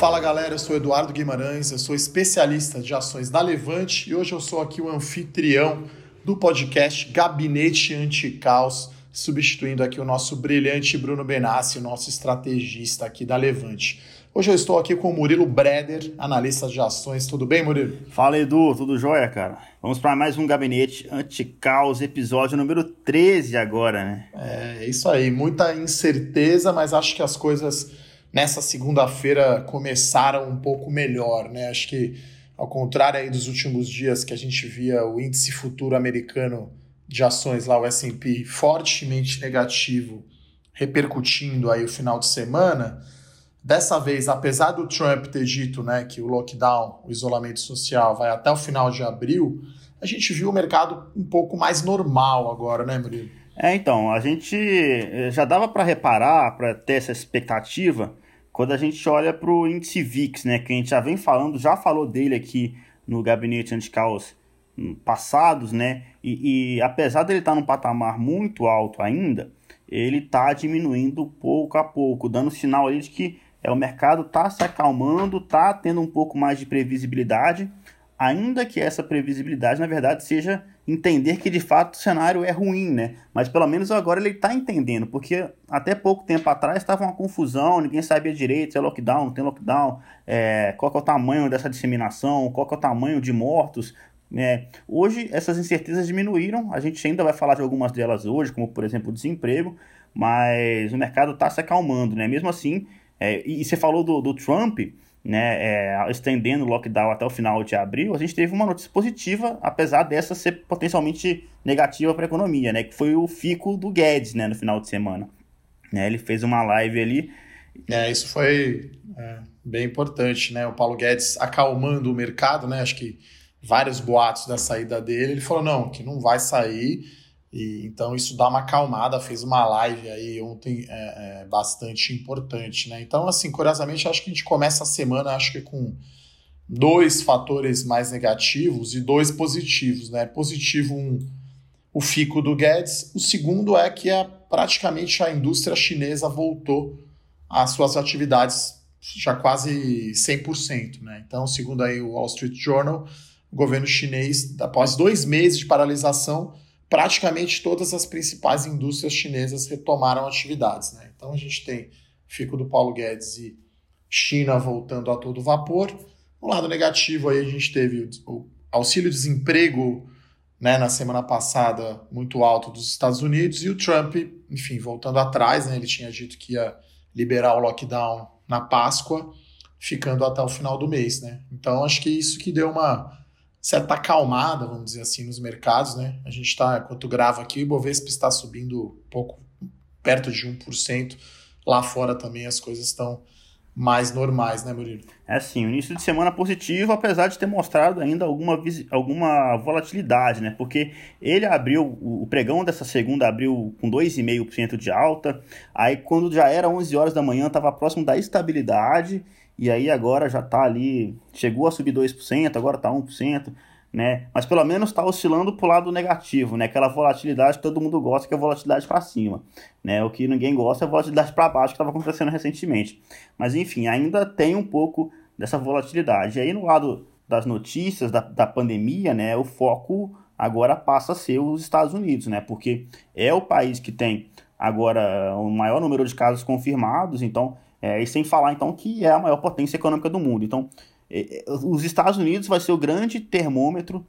Fala galera, eu sou Eduardo Guimarães, eu sou especialista de ações da Levante e hoje eu sou aqui o anfitrião do podcast Gabinete Anticaos, substituindo aqui o nosso brilhante Bruno Benassi, o nosso estrategista aqui da Levante. Hoje eu estou aqui com o Murilo Breder, analista de ações. Tudo bem, Murilo? Fala, Edu. Tudo jóia, cara? Vamos para mais um Gabinete Anticaos, episódio número 13 agora, né? É, isso aí. Muita incerteza, mas acho que as coisas nessa segunda-feira começaram um pouco melhor, né? Acho que, ao contrário aí dos últimos dias que a gente via o índice futuro americano de ações lá, o S&P, fortemente negativo, repercutindo aí o final de semana Dessa vez, apesar do Trump ter dito né, que o lockdown, o isolamento social, vai até o final de abril, a gente viu o mercado um pouco mais normal agora, né, Murilo? É, então, a gente eh, já dava para reparar, para ter essa expectativa, quando a gente olha para o índice VIX, né, que a gente já vem falando, já falou dele aqui no gabinete anticaos hum, passados, né, e, e apesar dele estar tá num patamar muito alto ainda, ele está diminuindo pouco a pouco, dando sinal ali de que é, o mercado está se acalmando, está tendo um pouco mais de previsibilidade, ainda que essa previsibilidade, na verdade, seja entender que de fato o cenário é ruim, né? Mas pelo menos agora ele está entendendo, porque até pouco tempo atrás estava uma confusão, ninguém sabia direito se é lockdown, não tem lockdown, é, qual é o tamanho dessa disseminação, qual é o tamanho de mortos. É, hoje essas incertezas diminuíram, a gente ainda vai falar de algumas delas hoje, como por exemplo o desemprego, mas o mercado está se acalmando, né? Mesmo assim, é, e, você falou do, do Trump, né, é, estendendo o lockdown até o final de abril, a gente teve uma notícia positiva, apesar dessa ser potencialmente negativa para a economia, né, que foi o fico do Guedes né, no final de semana. Né, ele fez uma live ali. É, isso foi é, bem importante, né? O Paulo Guedes acalmando o mercado, né? Acho que vários boatos da saída dele. Ele falou: não, que não vai sair e, então isso dá uma acalmada, fez uma live aí ontem é, é, bastante importante, né? Então, assim, curiosamente, acho que a gente começa a semana, acho que com dois fatores mais negativos e dois positivos, né? Positivo um, o fico do Guedes, o segundo é que a, praticamente a indústria chinesa voltou às suas atividades já quase 100%, né? Então, segundo aí o Wall Street Journal, o governo chinês, após dois meses de paralisação, praticamente todas as principais indústrias chinesas retomaram atividades. Né? Então a gente tem fico do Paulo Guedes e China voltando a todo vapor. No lado negativo aí a gente teve o auxílio-desemprego né, na semana passada muito alto dos Estados Unidos e o Trump, enfim, voltando atrás, né, ele tinha dito que ia liberar o lockdown na Páscoa, ficando até o final do mês, né? Então acho que isso que deu uma certa acalmada, vamos dizer assim, nos mercados, né? A gente está, enquanto grava aqui, o Ibovespa está subindo um pouco, perto de 1%. Lá fora também as coisas estão mais normais, né, Murilo? É sim, início de semana positivo, apesar de ter mostrado ainda alguma, alguma volatilidade, né? Porque ele abriu, o pregão dessa segunda abriu com 2,5% de alta, aí quando já era 11 horas da manhã, estava próximo da estabilidade, e aí agora já está ali, chegou a subir 2%, agora está 1%, né? Mas pelo menos está oscilando para o lado negativo, né? Aquela volatilidade que todo mundo gosta, que é a volatilidade para cima, né? O que ninguém gosta é a volatilidade para baixo, que estava acontecendo recentemente. Mas enfim, ainda tem um pouco dessa volatilidade. E aí no lado das notícias da, da pandemia, né? O foco agora passa a ser os Estados Unidos, né? Porque é o país que tem agora o maior número de casos confirmados, então é, e sem falar, então, que é a maior potência econômica do mundo. Então, os Estados Unidos vai ser o grande termômetro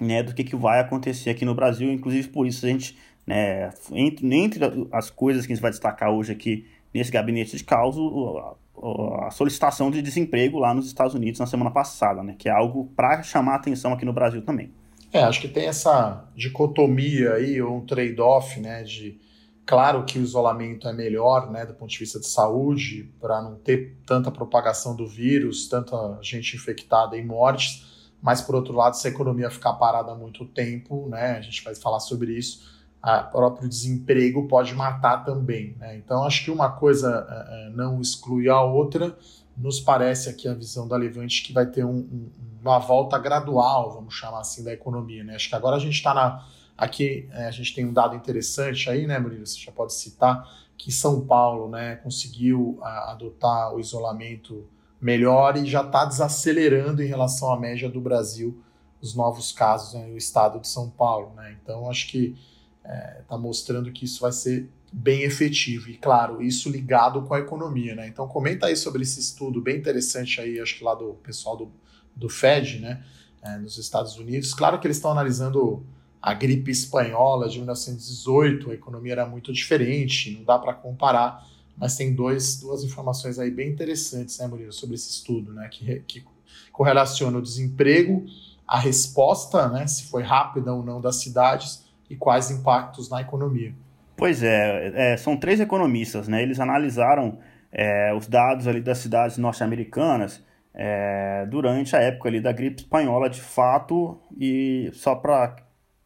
né, do que, que vai acontecer aqui no Brasil. Inclusive, por isso, a gente, né, entre, entre as coisas que a gente vai destacar hoje aqui nesse gabinete de causa, a, a solicitação de desemprego lá nos Estados Unidos na semana passada, né, que é algo para chamar atenção aqui no Brasil também. É, acho que tem essa dicotomia aí, ou um trade-off, né, de Claro que o isolamento é melhor, né, do ponto de vista de saúde, para não ter tanta propagação do vírus, tanta gente infectada e mortes, mas por outro lado, se a economia ficar parada há muito tempo, né, a gente vai falar sobre isso, o próprio desemprego pode matar também. Né? Então, acho que uma coisa é, é, não exclui a outra. Nos parece aqui a visão da Levante que vai ter um, um, uma volta gradual, vamos chamar assim, da economia. Né? Acho que agora a gente está na Aqui é, a gente tem um dado interessante aí, né, Murilo? Você já pode citar que São Paulo né, conseguiu a, adotar o isolamento melhor e já está desacelerando em relação à média do Brasil os novos casos né, no estado de São Paulo. Né? Então, acho que está é, tá mostrando que isso vai ser bem efetivo. E, claro, isso ligado com a economia. Né? Então, comenta aí sobre esse estudo bem interessante aí, acho que lá do pessoal do, do FED, né, é, nos Estados Unidos. Claro que eles estão analisando a gripe espanhola de 1918, a economia era muito diferente, não dá para comparar, mas tem dois, duas informações aí bem interessantes, né, Murilo, sobre esse estudo, né, que, que correlaciona o desemprego, a resposta, né, se foi rápida ou não das cidades e quais impactos na economia. Pois é, é são três economistas, né, eles analisaram é, os dados ali das cidades norte-americanas é, durante a época ali da gripe espanhola de fato e só para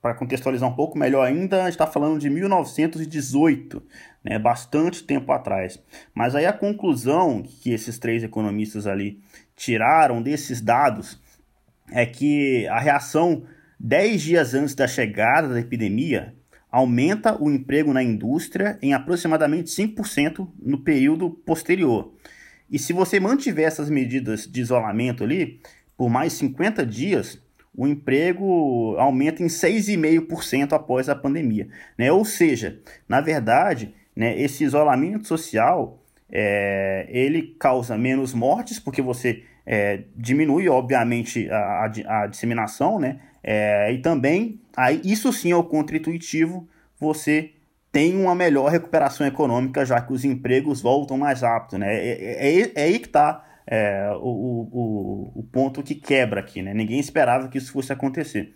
para contextualizar um pouco melhor ainda, está falando de 1918, né, bastante tempo atrás. Mas aí a conclusão que esses três economistas ali tiraram desses dados é que a reação 10 dias antes da chegada da epidemia aumenta o emprego na indústria em aproximadamente 5% no período posterior. E se você mantiver essas medidas de isolamento ali por mais 50 dias, o emprego aumenta em 6,5% após a pandemia. Né? Ou seja, na verdade, né, esse isolamento social é, ele causa menos mortes, porque você é, diminui, obviamente, a, a, a disseminação, né? É, e também, aí, isso sim é o contra-intuitivo, você tem uma melhor recuperação econômica, já que os empregos voltam mais rápido, né? É, é, é, é aí que está é, o, o, o ponto que quebra aqui, né? Ninguém esperava que isso fosse acontecer.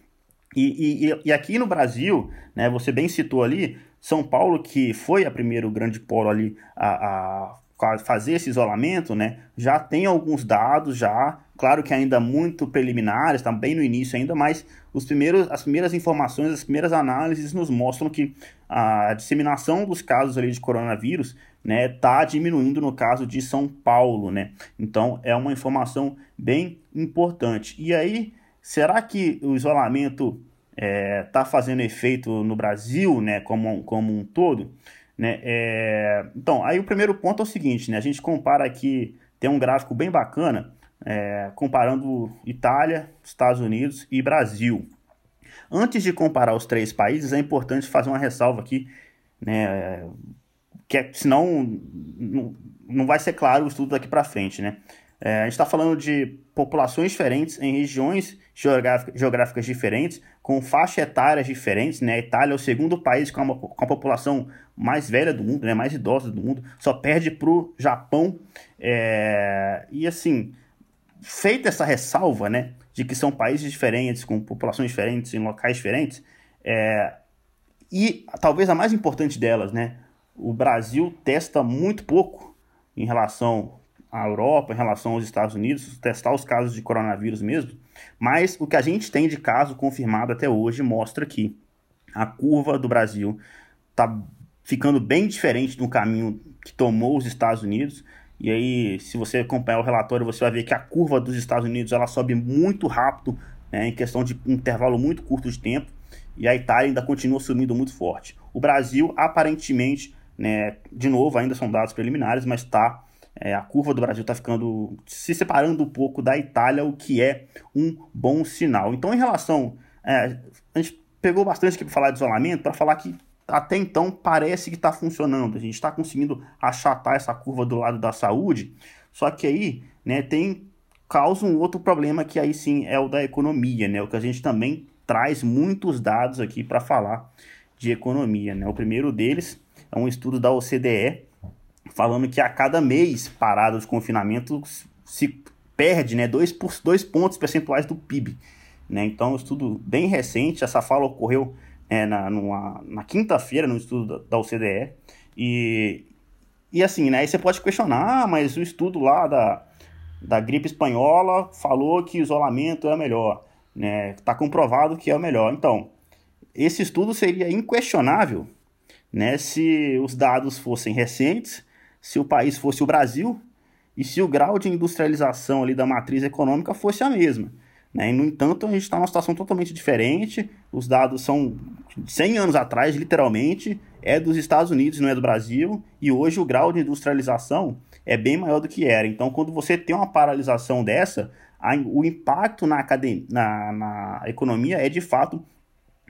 E, e, e aqui no Brasil, né, você bem citou ali, São Paulo, que foi a primeiro grande polo ali a, a fazer esse isolamento, né, já tem alguns dados já, claro que ainda muito preliminares, está bem no início ainda, mas os primeiros, as primeiras informações, as primeiras análises nos mostram que a disseminação dos casos ali de coronavírus né, tá diminuindo no caso de São Paulo, né? Então é uma informação bem importante. E aí, será que o isolamento é, tá fazendo efeito no Brasil, né, como, como um todo? Né? É, então, aí o primeiro ponto é o seguinte, né? A gente compara aqui, tem um gráfico bem bacana, é, comparando Itália, Estados Unidos e Brasil. Antes de comparar os três países, é importante fazer uma ressalva aqui, né? que é, senão não, vai ser claro o estudo daqui para frente, né? É, a gente está falando de populações diferentes em regiões geográficas, diferentes, com faixa etárias diferentes, né? A Itália é o segundo país com a, com a população mais velha do mundo, né? mais idosa do mundo, só perde para o Japão. É... E assim, feita essa ressalva, né, de que são países diferentes, com populações diferentes, em locais diferentes, é... e talvez a mais importante delas, né, o Brasil testa muito pouco em relação à Europa, em relação aos Estados Unidos, testar os casos de coronavírus mesmo, mas o que a gente tem de caso confirmado até hoje mostra que a curva do Brasil está ficando bem diferente do caminho que tomou os Estados Unidos. E aí, se você acompanhar o relatório, você vai ver que a curva dos Estados Unidos ela sobe muito rápido, né, em questão de um intervalo muito curto de tempo, e a Itália ainda continua subindo muito forte. O Brasil, aparentemente, né? De novo, ainda são dados preliminares, mas tá, é, a curva do Brasil está ficando se separando um pouco da Itália, o que é um bom sinal. Então, em relação. É, a gente pegou bastante aqui para falar de isolamento, para falar que até então parece que está funcionando. A gente está conseguindo achatar essa curva do lado da saúde, só que aí né, tem causa um outro problema que aí sim é o da economia, né? O que a gente também traz muitos dados aqui para falar de economia, né? O primeiro deles é um estudo da OCDE falando que a cada mês parado de confinamento se perde né, dois, dois pontos percentuais do PIB. Né? Então, um estudo bem recente, essa fala ocorreu é, na, na quinta-feira no estudo da, OCDE. E, e assim, né, aí você pode questionar, ah, mas o estudo lá da, da gripe espanhola falou que isolamento é melhor. Né? Está comprovado que é o melhor. Então, esse estudo seria inquestionável né, se os dados fossem recentes, se o país fosse o Brasil e se o grau de industrialização ali da matriz econômica fosse a mesma. Né? E, no entanto, a gente está numa situação totalmente diferente, os dados são 100 anos atrás, literalmente, é dos Estados Unidos, não é do Brasil, e hoje o grau de industrialização é bem maior do que era. Então, quando você tem uma paralisação dessa, a, o impacto na, academia, na, na economia é de fato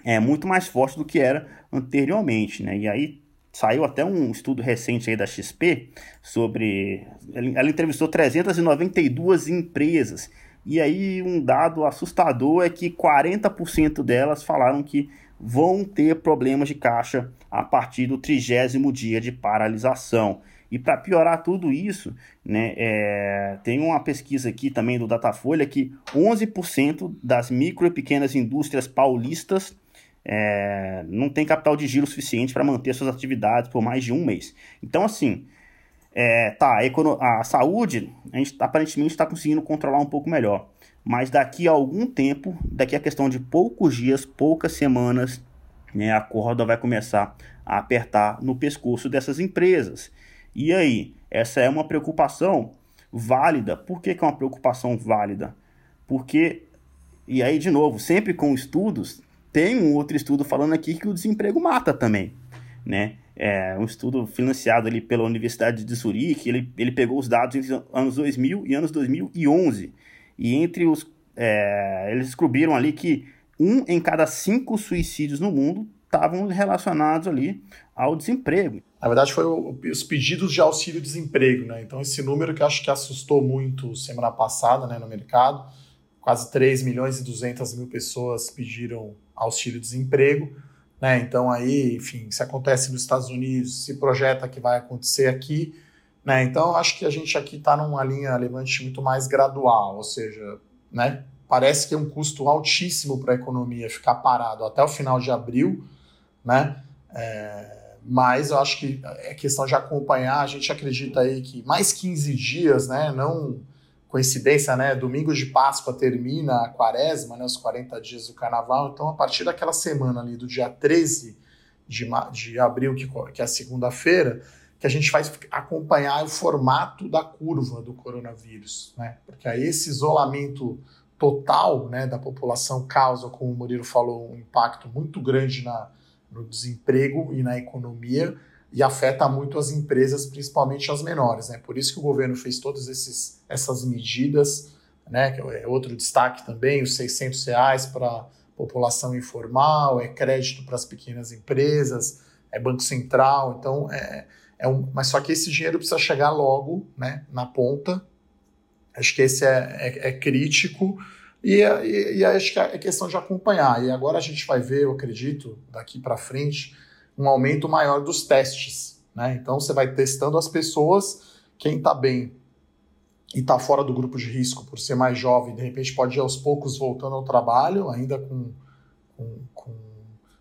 é muito mais forte do que era anteriormente, né? E aí saiu até um estudo recente aí da XP sobre ela entrevistou 392 empresas. E aí um dado assustador é que 40% delas falaram que vão ter problemas de caixa a partir do trigésimo dia de paralisação. E para piorar tudo isso, né, é, tem uma pesquisa aqui também do Datafolha que 11% das micro e pequenas indústrias paulistas é, não tem capital de giro suficiente para manter suas atividades por mais de um mês. Então, assim, é, tá, a, a, saúde, a gente aparentemente está conseguindo controlar um pouco melhor. Mas daqui a algum tempo, daqui a questão de poucos dias, poucas semanas, né, a corda vai começar a apertar no pescoço dessas empresas. E aí, essa é uma preocupação válida. Por que, que é uma preocupação válida? Porque, e aí de novo, sempre com estudos, tem um outro estudo falando aqui que o desemprego mata também, né? É um estudo financiado ali pela Universidade de Zurique, ele, ele pegou os dados entre anos 2000 e anos 2011, e entre os... É, eles descobriram ali que um em cada cinco suicídios no mundo estavam relacionados ali ao desemprego. Na verdade, foi o, os pedidos de auxílio-desemprego, né? Então, esse número que acho que assustou muito semana passada né, no mercado, quase 3 milhões e 200 mil pessoas pediram auxílio-desemprego, né? Então, aí, enfim, se acontece nos Estados Unidos, se projeta que vai acontecer aqui, né? Então, acho que a gente aqui está numa linha levante muito mais gradual, ou seja, né? Parece que é um custo altíssimo para a economia ficar parado até o final de abril, né? É, mas eu acho que é questão de acompanhar. A gente acredita aí que mais 15 dias, né? Não coincidência, né? Domingo de Páscoa termina a quaresma, né? Os 40 dias do carnaval. Então, a partir daquela semana ali, do dia 13 de, de abril, que, que é a segunda-feira, que a gente vai acompanhar o formato da curva do coronavírus, né? Porque aí esse isolamento total né, da população causa, como o Murilo falou, um impacto muito grande na, no desemprego e na economia e afeta muito as empresas, principalmente as menores. Né? Por isso que o governo fez todas esses, essas medidas, né? que é outro destaque também, os 600 reais para população informal, é crédito para as pequenas empresas, é Banco Central, então é, é um, mas só que esse dinheiro precisa chegar logo né, na ponta, acho que esse é, é, é crítico, e, e, e, acho que é questão de acompanhar. E agora a gente vai ver, eu acredito, daqui para frente, um aumento maior dos testes. Né? Então você vai testando as pessoas, quem está bem e está fora do grupo de risco por ser mais jovem, de repente pode ir aos poucos voltando ao trabalho, ainda com, com, com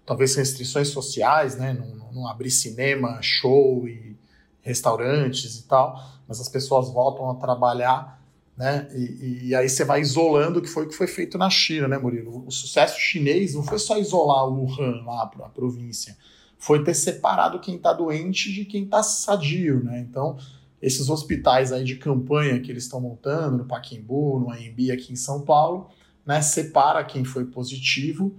talvez restrições sociais, né? não, não abrir cinema, show e restaurantes e tal, mas as pessoas voltam a trabalhar né? E, e, aí você vai isolando, que foi o que foi feito na China, né, Murilo? O sucesso chinês não foi só isolar o Wuhan lá, a província, foi ter separado quem está doente de quem está sadio, né? Então, esses hospitais aí de campanha que eles estão montando no Paquimbu, no AMB aqui em São Paulo, né, separa quem foi positivo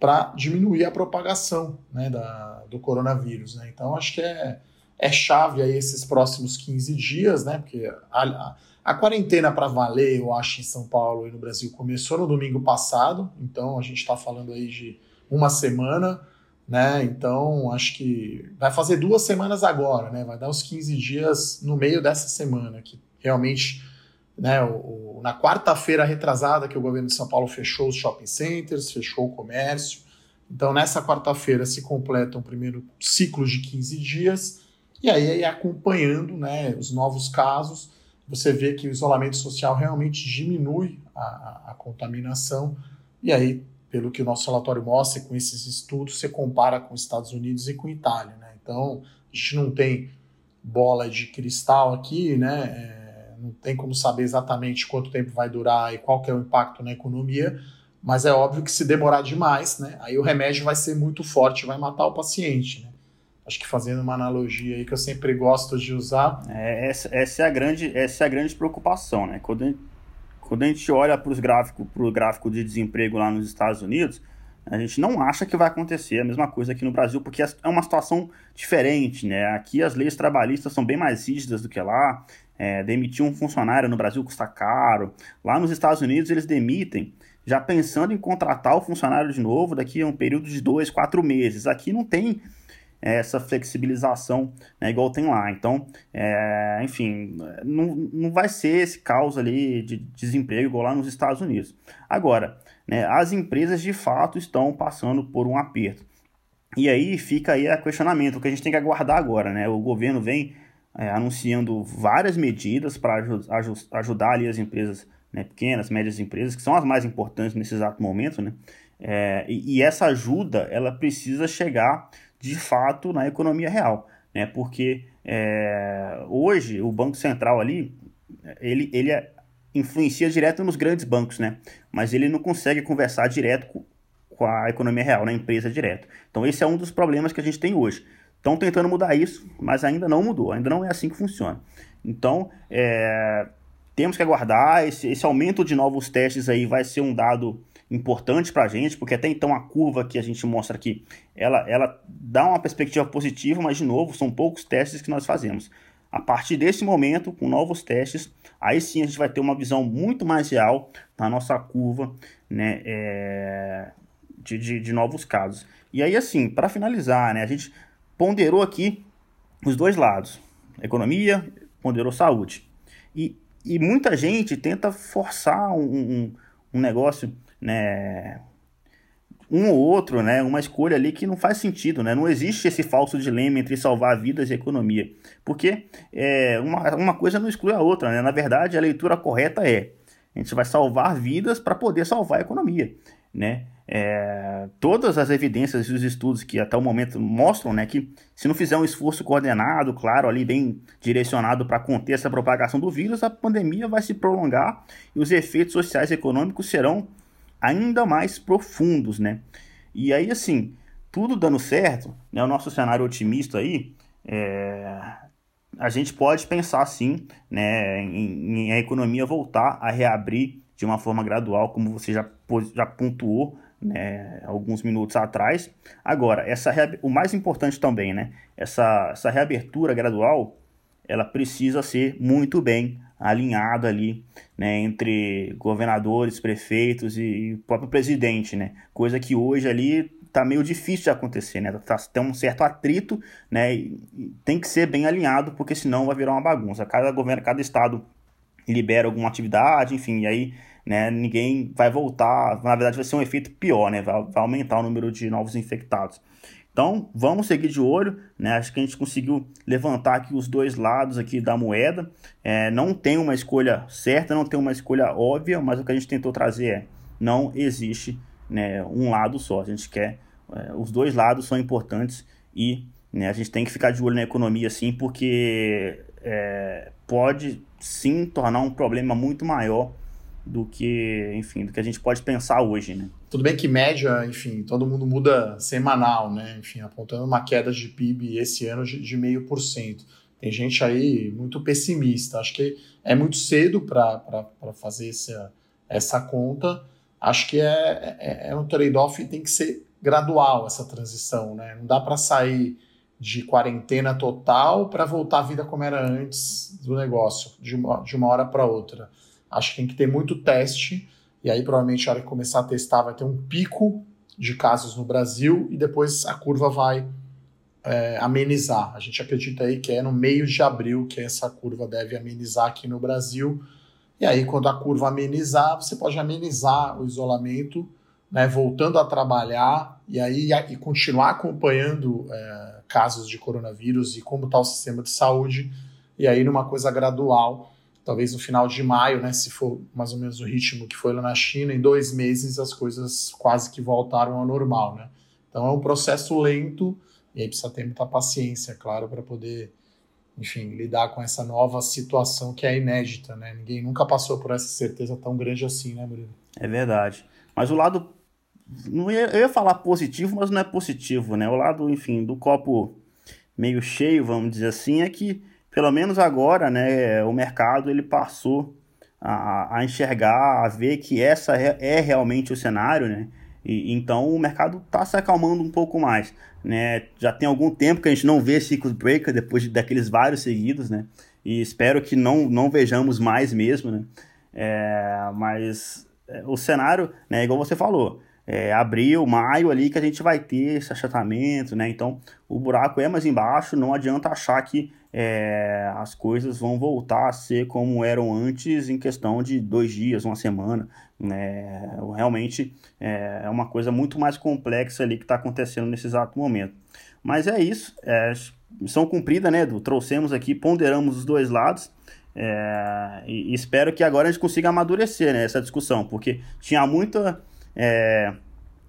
para diminuir a propagação né, da, do coronavírus. Né? Então, acho que é, é chave aí esses próximos 15 dias, né? Porque a, a a quarentena para valer, eu acho, em São Paulo e no Brasil começou no domingo passado, então a gente está falando aí de uma semana, né? Então acho que vai fazer duas semanas agora, né? Vai dar uns 15 dias no meio dessa semana, que realmente, né? O, o, na quarta-feira retrasada que o governo de São Paulo fechou os shopping centers, fechou o comércio. Então nessa quarta-feira se completa um primeiro ciclo de 15 dias, e aí, aí acompanhando né, os novos casos você vê que o isolamento social realmente diminui a, a contaminação, e aí, pelo que o nosso relatório mostra, com esses estudos, você compara com os Estados Unidos e com a Itália. Né? Então, a gente não tem bola de cristal aqui, né? É, não tem como saber exatamente quanto tempo vai durar e qual que é o impacto na economia, mas é óbvio que se demorar demais, né? Aí o remédio vai ser muito forte, vai matar o paciente. Né? acho que fazendo uma analogia aí que eu sempre gosto de usar. É, essa, essa, é a grande, essa é a grande preocupação, né? Quando quando a gente olha para o gráfico de desemprego lá nos Estados Unidos, A gente não acha que vai acontecer a mesma coisa aqui no Brasil, porque é uma situação diferente, né? Aqui as leis trabalhistas são bem mais rígidas do que lá. É, demitir um funcionário no Brasil custa caro. Lá nos Estados Unidos eles demitem já pensando em contratar o funcionário de novo daqui a um período de dois, quatro meses. Aqui não tem essa flexibilização né, igual tem lá. Então, é, enfim, não, não vai ser esse caos ali de desemprego igual lá nos Estados Unidos. Agora, né, as empresas de fato estão passando por um aperto. E aí fica aí a questionamento, o que a gente tem que aguardar agora, né? O governo vem é, anunciando várias medidas para ajudar ali as empresas né, pequenas, médias empresas, que são as mais importantes nesse exato momento, né? É, e, e, essa ajuda, ela precisa chegar de fato na economia real, né? Porque é, hoje o Banco Central ali, ele, ele é influencia direto nos grandes bancos, né? Mas ele não consegue conversar direto com, com a economia real, na empresa direto. Então esse é um dos problemas que a gente tem hoje. Estão tentando mudar isso, mas ainda não mudou, ainda não é assim que funciona. Então, é, temos que aguardar. Esse, esse aumento de novos testes aí vai ser um dado importante para a gente, porque até então a curva que a gente mostra aqui, ela, ela dá uma perspectiva positiva, mas de novo, são poucos testes que nós fazemos. A partir desse momento, com novos testes, aí sim a gente vai ter uma visão muito mais real na nossa curva né, é, de, de, de, novos casos. E aí, assim, para finalizar, né, a gente ponderou aqui os dois lados: economia, ponderou saúde. E, e muita gente tenta forçar um, um, um negócio, né, um ou outro, né, uma escolha ali que não faz sentido, né, não existe esse falso dilema entre salvar vidas e economia, porque é, uma, uma coisa não exclui a outra, né, na verdade a leitura correta é, a gente vai salvar vidas para poder salvar a economia, né, é, todas as evidências e os estudos que até o momento mostram né, que se não fizer um esforço coordenado, claro, ali bem direcionado para conter essa propagação do vírus, a pandemia vai se prolongar e os efeitos sociais e econômicos serão ainda mais profundos, né? E aí, assim, tudo dando certo, né, o nosso cenário otimista aí, é, a gente pode pensar sim né, em, em, a economia voltar a reabrir de uma forma gradual, como você já, já pontuou né, alguns minutos atrás. Agora, essa o mais importante também, né, essa, essa reabertura gradual, ela precisa ser muito bem alinhada ali, né, entre governadores, prefeitos e, próprio presidente, né, coisa que hoje ali tá meio difícil de acontecer, né, tá, tem um certo atrito, né, tem que ser bem alinhado, porque senão vai virar uma bagunça. Cada governo, cada estado libera alguma atividade, enfim, e aí né, ninguém vai voltar, na verdade vai ser um efeito pior, né, vai, vai aumentar o número de novos infectados. Então, vamos seguir de olho, né? Acho que a gente conseguiu levantar aqui os dois lados aqui da moeda. É, não tem uma escolha certa, não tem uma escolha óbvia, mas o que a gente tentou trazer é não existe né, um lado só. A gente quer é, os dois lados são importantes e né, a gente tem que ficar de olho na economia sim, porque é, pode sim tornar um problema muito maior do que, enfim, do que a gente pode pensar hoje, né? Tudo bem que média, enfim, todo mundo muda semanal, né? Enfim, apontando uma queda de PIB esse ano de meio por cento. Tem gente aí muito pessimista. Acho que é muito cedo para fazer essa, essa conta. Acho que é, é, é um trade-off e tem que ser gradual essa transição, né? Não dá para sair de quarentena total para voltar à vida como era antes do negócio, de uma, de uma hora para outra. Acho que tem que ter muito teste, e aí provavelmente a hora que começar a testar vai ter um pico de casos no Brasil e depois a curva vai é, amenizar. A gente acredita aí que é no meio de abril que essa curva deve amenizar aqui no Brasil. E aí, quando a curva amenizar, você pode amenizar o isolamento, né, voltando a trabalhar e aí e continuar acompanhando é, casos de coronavírus e como está o sistema de saúde, e aí numa coisa gradual talvez no final de maio, né, se for mais ou menos o ritmo que foi lá na China, em dois meses as coisas quase que voltaram ao normal, né? Então é um processo lento e aí precisa ter muita paciência, claro, para poder, enfim, lidar com essa nova situação que é inédita, né? Ninguém nunca passou por essa certeza tão grande assim, né, Murilo? É verdade. Mas o lado não eu ia falar positivo, mas não é positivo, né? O lado, enfim, do copo meio cheio, vamos dizer assim, é que pelo menos agora, né, o mercado ele passou a, a enxergar, a ver que essa é, é realmente o cenário, né? E, então o mercado está se acalmando um pouco mais. Né? Já tem algum tempo que a gente não vê ciclo breaker depois de, daqueles vários seguidos, né? E espero que não, não vejamos mais mesmo, né? É, mas é, o cenário, né, igual você falou, é, abril, maio ali que a gente vai ter esse achatamento, né? Então o buraco é mais embaixo, não adianta achar que é, as coisas vão voltar a ser como eram antes em questão de dois dias, uma semana. Né? Realmente é, é uma coisa muito mais complexa ali que está acontecendo nesse exato momento. Mas é isso, é, missão cumprida, né, Edu? Trouxemos aqui, ponderamos os dois lados. É, e, espero que agora a gente consiga amadurecer né, essa discussão, porque tinha muita é,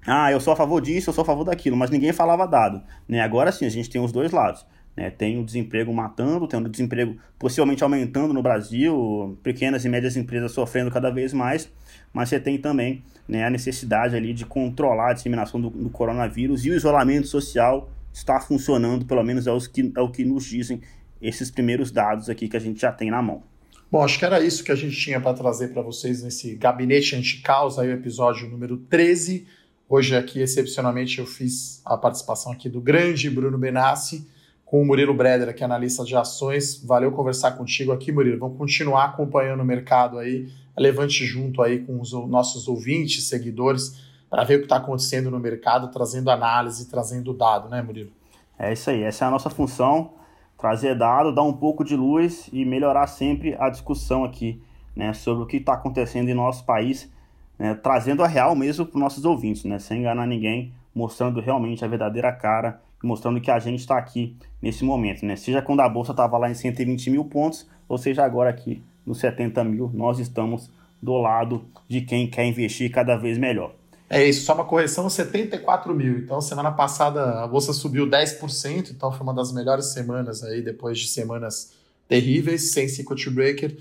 ah, eu sou a favor disso, eu sou a favor daquilo, mas ninguém falava dado. Né? Agora sim, a gente tem os dois lados. Né? Tem o desemprego matando, tem o desemprego possivelmente aumentando no Brasil, pequenas e médias empresas sofrendo cada vez mais, mas você tem também né, a necessidade ali de controlar a disseminação do, do, coronavírus e o isolamento social está funcionando, pelo menos é, os que, é o que nos dizem esses primeiros dados aqui que a gente já tem na mão. Bom, acho que era isso que a gente tinha para trazer para vocês nesse Gabinete Anticaos, aí o episódio número 13. Hoje aqui, excepcionalmente, eu fiz a participação aqui do grande Bruno Benassi com o Murilo Breder, aqui analista de ações. Valeu conversar contigo aqui, Murilo. Vamos continuar acompanhando o mercado aí, levante junto aí com os nossos ouvintes, seguidores, para ver o que está acontecendo no mercado, trazendo análise, trazendo dado, né, Murilo? É isso aí, essa é a nossa função trazer dado, dar um pouco de luz e melhorar sempre a discussão aqui né, sobre o que está acontecendo em nosso país, né, trazendo a real mesmo para os nossos ouvintes, né, sem enganar ninguém, mostrando realmente a verdadeira cara, mostrando que a gente está aqui nesse momento. Né, seja quando a bolsa estava lá em 120 mil pontos, ou seja agora aqui nos 70 mil, nós estamos do lado de quem quer investir cada vez melhor. É isso, só uma correção, 74 mil. Então, semana passada a bolsa subiu 10%, então foi uma das melhores semanas aí, depois de semanas terríveis, sem circuit breaker.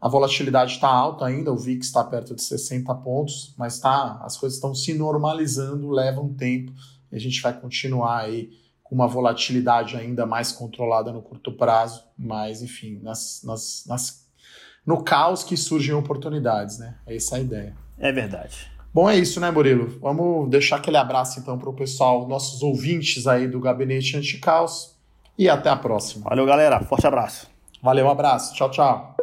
A volatilidade está alta ainda, o VIX está perto de 60 pontos, mas tá, as coisas estão se normalizando, leva um tempo, e a gente vai continuar aí com uma volatilidade ainda mais controlada no curto prazo, mas enfim, nas, nas, nas, no caos que surgem oportunidades, né? É essa a ideia. É verdade. Bom, é isso, né, Murilo? Vamos deixar aquele abraço então para o pessoal, nossos ouvintes aí do Gabinete Anticaos. E até a próxima. Valeu, galera. Forte abraço. Valeu, um abraço. Tchau, tchau.